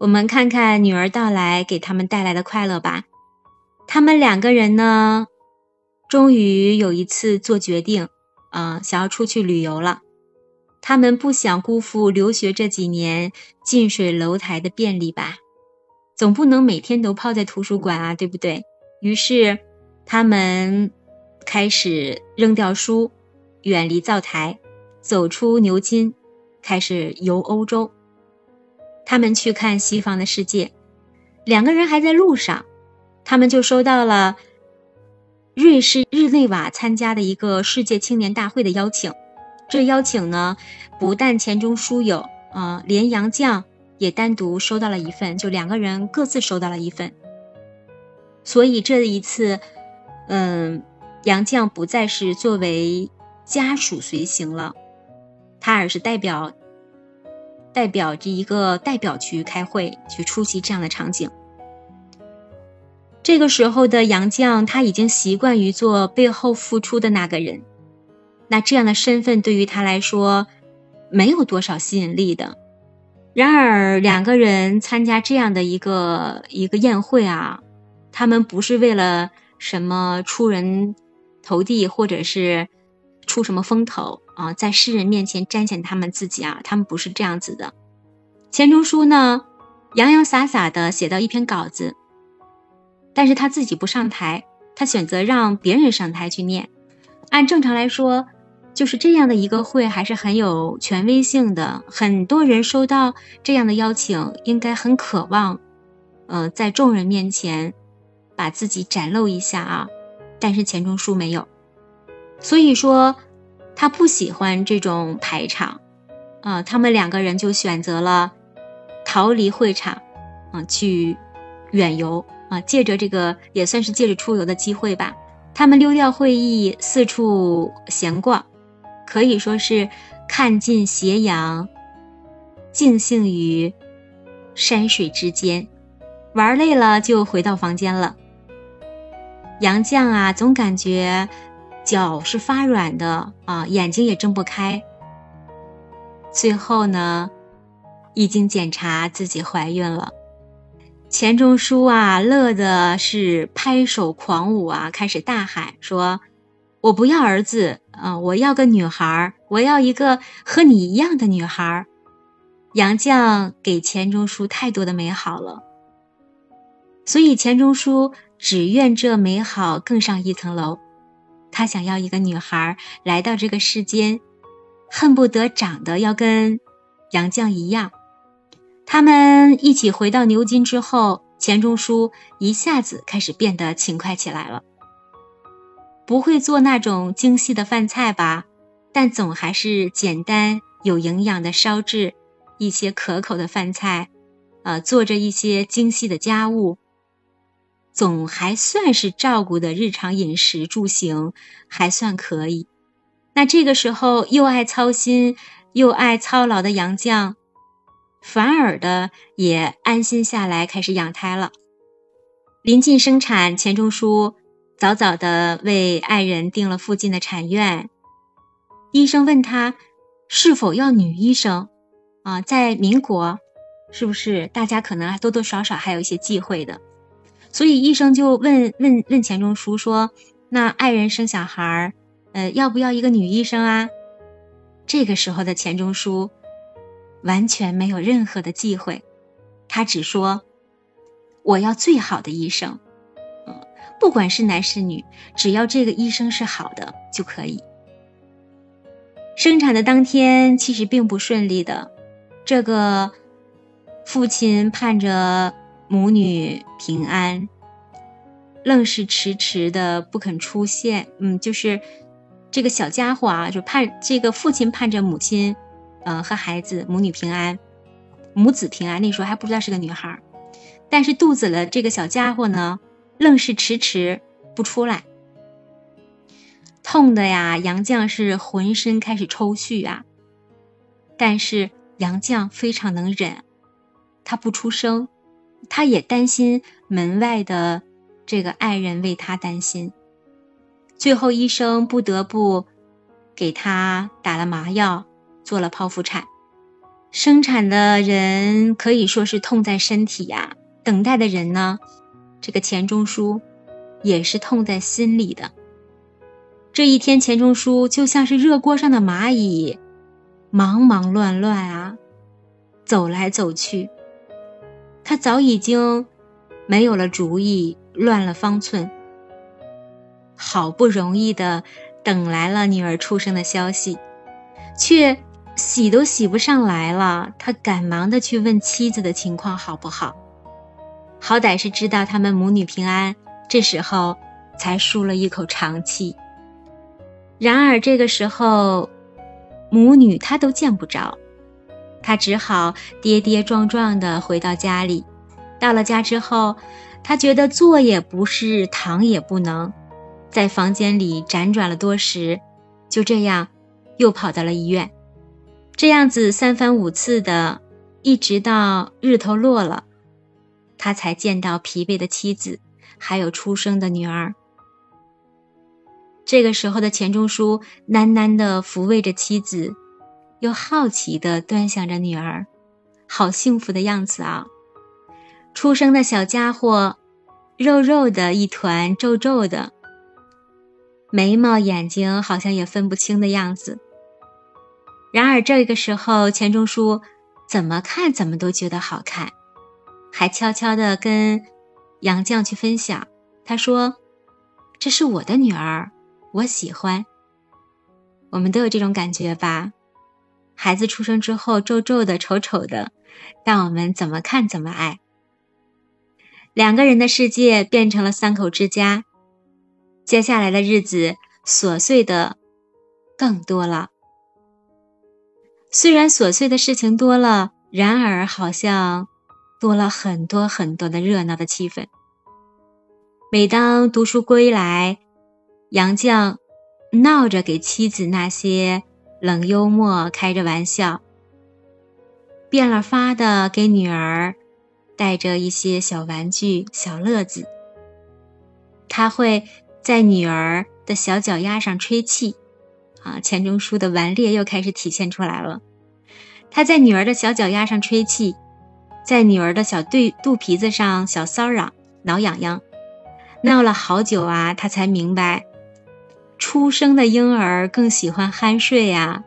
我们看看女儿到来给他们带来的快乐吧。他们两个人呢，终于有一次做决定，啊，想要出去旅游了。他们不想辜负留学这几年近水楼台的便利吧？总不能每天都泡在图书馆啊，对不对？于是，他们开始扔掉书，远离灶台，走出牛津，开始游欧洲。他们去看西方的世界。两个人还在路上，他们就收到了瑞士日内瓦参加的一个世界青年大会的邀请。这邀请呢，不但钱钟书有啊，连杨绛也单独收到了一份，就两个人各自收到了一份。所以这一次，嗯，杨绛不再是作为家属随行了，他而是代表代表着一个代表去开会，去出席这样的场景。这个时候的杨绛，他已经习惯于做背后付出的那个人。那这样的身份对于他来说没有多少吸引力的。然而，两个人参加这样的一个一个宴会啊，他们不是为了什么出人头地，或者是出什么风头啊，在世人面前彰显他们自己啊，他们不是这样子的。钱钟书呢，洋洋洒洒的写到一篇稿子，但是他自己不上台，他选择让别人上台去念。按正常来说。就是这样的一个会还是很有权威性的，很多人收到这样的邀请，应该很渴望，呃，在众人面前把自己展露一下啊。但是钱钟书没有，所以说他不喜欢这种排场，啊，他们两个人就选择了逃离会场，啊，去远游啊，借着这个也算是借着出游的机会吧，他们溜掉会议，四处闲逛。可以说是看尽斜阳，尽兴于山水之间，玩累了就回到房间了。杨绛啊，总感觉脚是发软的啊，眼睛也睁不开。最后呢，已经检查自己怀孕了。钱钟书啊，乐的是拍手狂舞啊，开始大喊说。我不要儿子啊！我要个女孩我要一个和你一样的女孩杨绛给钱钟书太多的美好了，所以钱钟书只愿这美好更上一层楼。他想要一个女孩来到这个世间，恨不得长得要跟杨绛一样。他们一起回到牛津之后，钱钟书一下子开始变得勤快起来了。不会做那种精细的饭菜吧，但总还是简单有营养的烧制一些可口的饭菜，呃，做着一些精细的家务，总还算是照顾的日常饮食住行还算可以。那这个时候又爱操心又爱操劳的杨绛，反而的也安心下来开始养胎了。临近生产，钱钟书。早早的为爱人订了附近的产院。医生问他是否要女医生，啊，在民国，是不是大家可能多多少少还有一些忌讳的？所以医生就问问问钱钟书说：“那爱人生小孩儿，呃，要不要一个女医生啊？”这个时候的钱钟书完全没有任何的忌讳，他只说：“我要最好的医生。”嗯不管是男是女，只要这个医生是好的就可以。生产的当天其实并不顺利的，这个父亲盼着母女平安，愣是迟迟的不肯出现。嗯，就是这个小家伙啊，就盼这个父亲盼着母亲，嗯，和孩子母女平安，母子平安。那时候还不知道是个女孩，但是肚子的这个小家伙呢？愣是迟迟不出来，痛的呀！杨绛是浑身开始抽搐啊。但是杨绛非常能忍，他不出声，他也担心门外的这个爱人为他担心。最后医生不得不给他打了麻药，做了剖腹产。生产的人可以说是痛在身体呀，等待的人呢，这个钱钟书也是痛在心里的。这一天，钱钟书就像是热锅上的蚂蚁，忙忙乱乱啊，走来走去。他早已经没有了主意，乱了方寸。好不容易的等来了女儿出生的消息，却洗都洗不上来了。他赶忙的去问妻子的情况好不好，好歹是知道他们母女平安。这时候才舒了一口长气。然而这个时候，母女她都见不着，他只好跌跌撞撞的回到家里。到了家之后，他觉得坐也不是，躺也不能，在房间里辗转了多时，就这样又跑到了医院。这样子三番五次的，一直到日头落了，他才见到疲惫的妻子，还有出生的女儿。这个时候的钱钟书喃喃地抚慰着妻子，又好奇地端详着女儿，好幸福的样子啊！出生的小家伙，肉肉的一团，皱皱的，眉毛眼睛好像也分不清的样子。然而这个时候，钱钟书怎么看怎么都觉得好看，还悄悄地跟杨绛去分享，他说：“这是我的女儿。”我喜欢，我们都有这种感觉吧？孩子出生之后皱皱的、丑丑的，但我们怎么看怎么爱。两个人的世界变成了三口之家，接下来的日子琐碎的更多了。虽然琐碎的事情多了，然而好像多了很多很多的热闹的气氛。每当读书归来。杨绛闹着给妻子那些冷幽默开着玩笑，变了法的给女儿带着一些小玩具、小乐子。他会在女儿的小脚丫上吹气，啊，钱钟书的顽劣又开始体现出来了。他在女儿的小脚丫上吹气，在女儿的小对肚皮子上小骚扰、挠痒痒，闹了好久啊，他才明白。出生的婴儿更喜欢酣睡呀，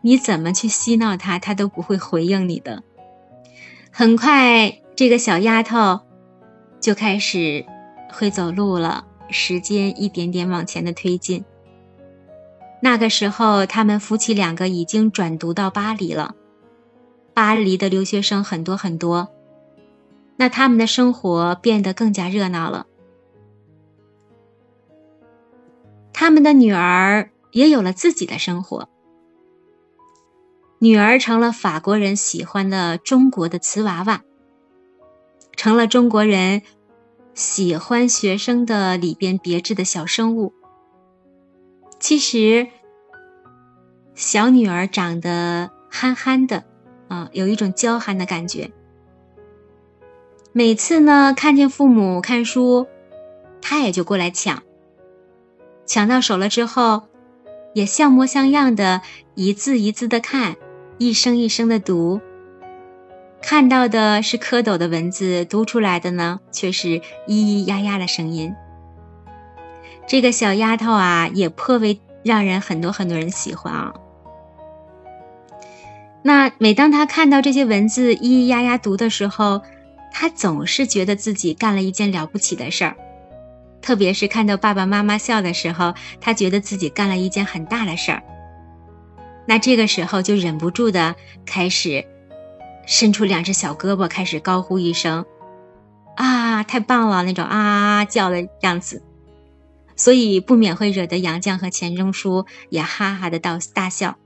你怎么去嬉闹他，他都不会回应你的。很快，这个小丫头就开始会走路了。时间一点点往前的推进。那个时候，他们夫妻两个已经转读到巴黎了，巴黎的留学生很多很多，那他们的生活变得更加热闹了。他们的女儿也有了自己的生活。女儿成了法国人喜欢的中国的瓷娃娃，成了中国人喜欢学生的里边别致的小生物。其实，小女儿长得憨憨的，啊，有一种娇憨的感觉。每次呢，看见父母看书，她也就过来抢。抢到手了之后，也像模像样的一字一字的看，一声一声的读。看到的是蝌蚪的文字，读出来的呢却是咿咿呀呀的声音。这个小丫头啊，也颇为让人很多很多人喜欢啊。那每当她看到这些文字咿咿呀呀读的时候，她总是觉得自己干了一件了不起的事儿。特别是看到爸爸妈妈笑的时候，他觉得自己干了一件很大的事儿。那这个时候就忍不住的开始伸出两只小胳膊，开始高呼一声：“啊，太棒了！”那种啊叫的样子，所以不免会惹得杨绛和钱钟书也哈哈的到大笑。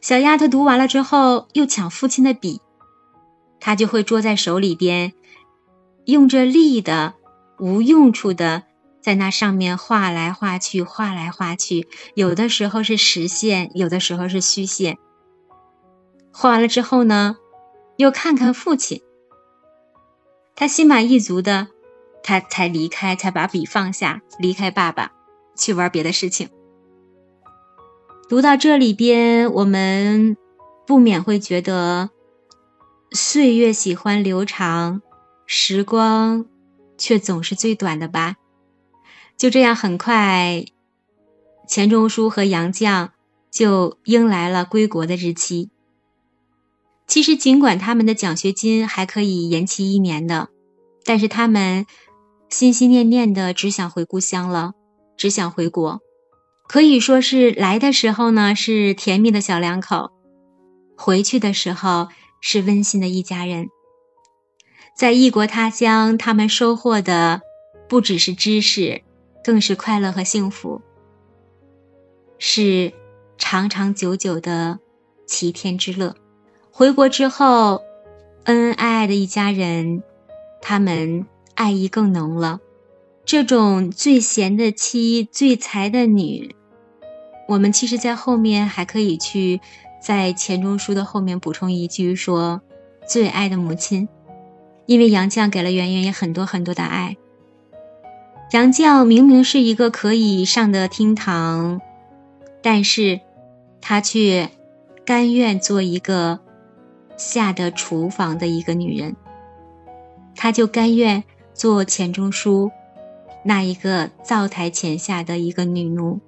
小丫头读完了之后，又抢父亲的笔，他就会捉在手里边，用着力的。无用处的，在那上面画来画去，画来画去，有的时候是实线，有的时候是虚线。画完了之后呢，又看看父亲，他心满意足的，他才离开，才把笔放下，离开爸爸，去玩别的事情。读到这里边，我们不免会觉得岁月喜欢流长，时光却总是最短的吧。就这样，很快，钱钟书和杨绛就迎来了归国的日期。其实，尽管他们的奖学金还可以延期一年的，但是他们心心念念的只想回故乡了，只想回国。可以说是来的时候呢是甜蜜的小两口，回去的时候是温馨的一家人。在异国他乡，他们收获的不只是知识，更是快乐和幸福，是长长久久的齐天之乐。回国之后，恩恩爱爱的一家人，他们爱意更浓了。这种最贤的妻、最才的女，我们其实，在后面还可以去在钱钟书的后面补充一句说：“最爱的母亲。”因为杨绛给了圆圆也很多很多的爱。杨绛明明是一个可以上的厅堂，但是她却甘愿做一个。下的厨房的一个女人，她就甘愿做钱钟书那一个灶台前下的一个女奴。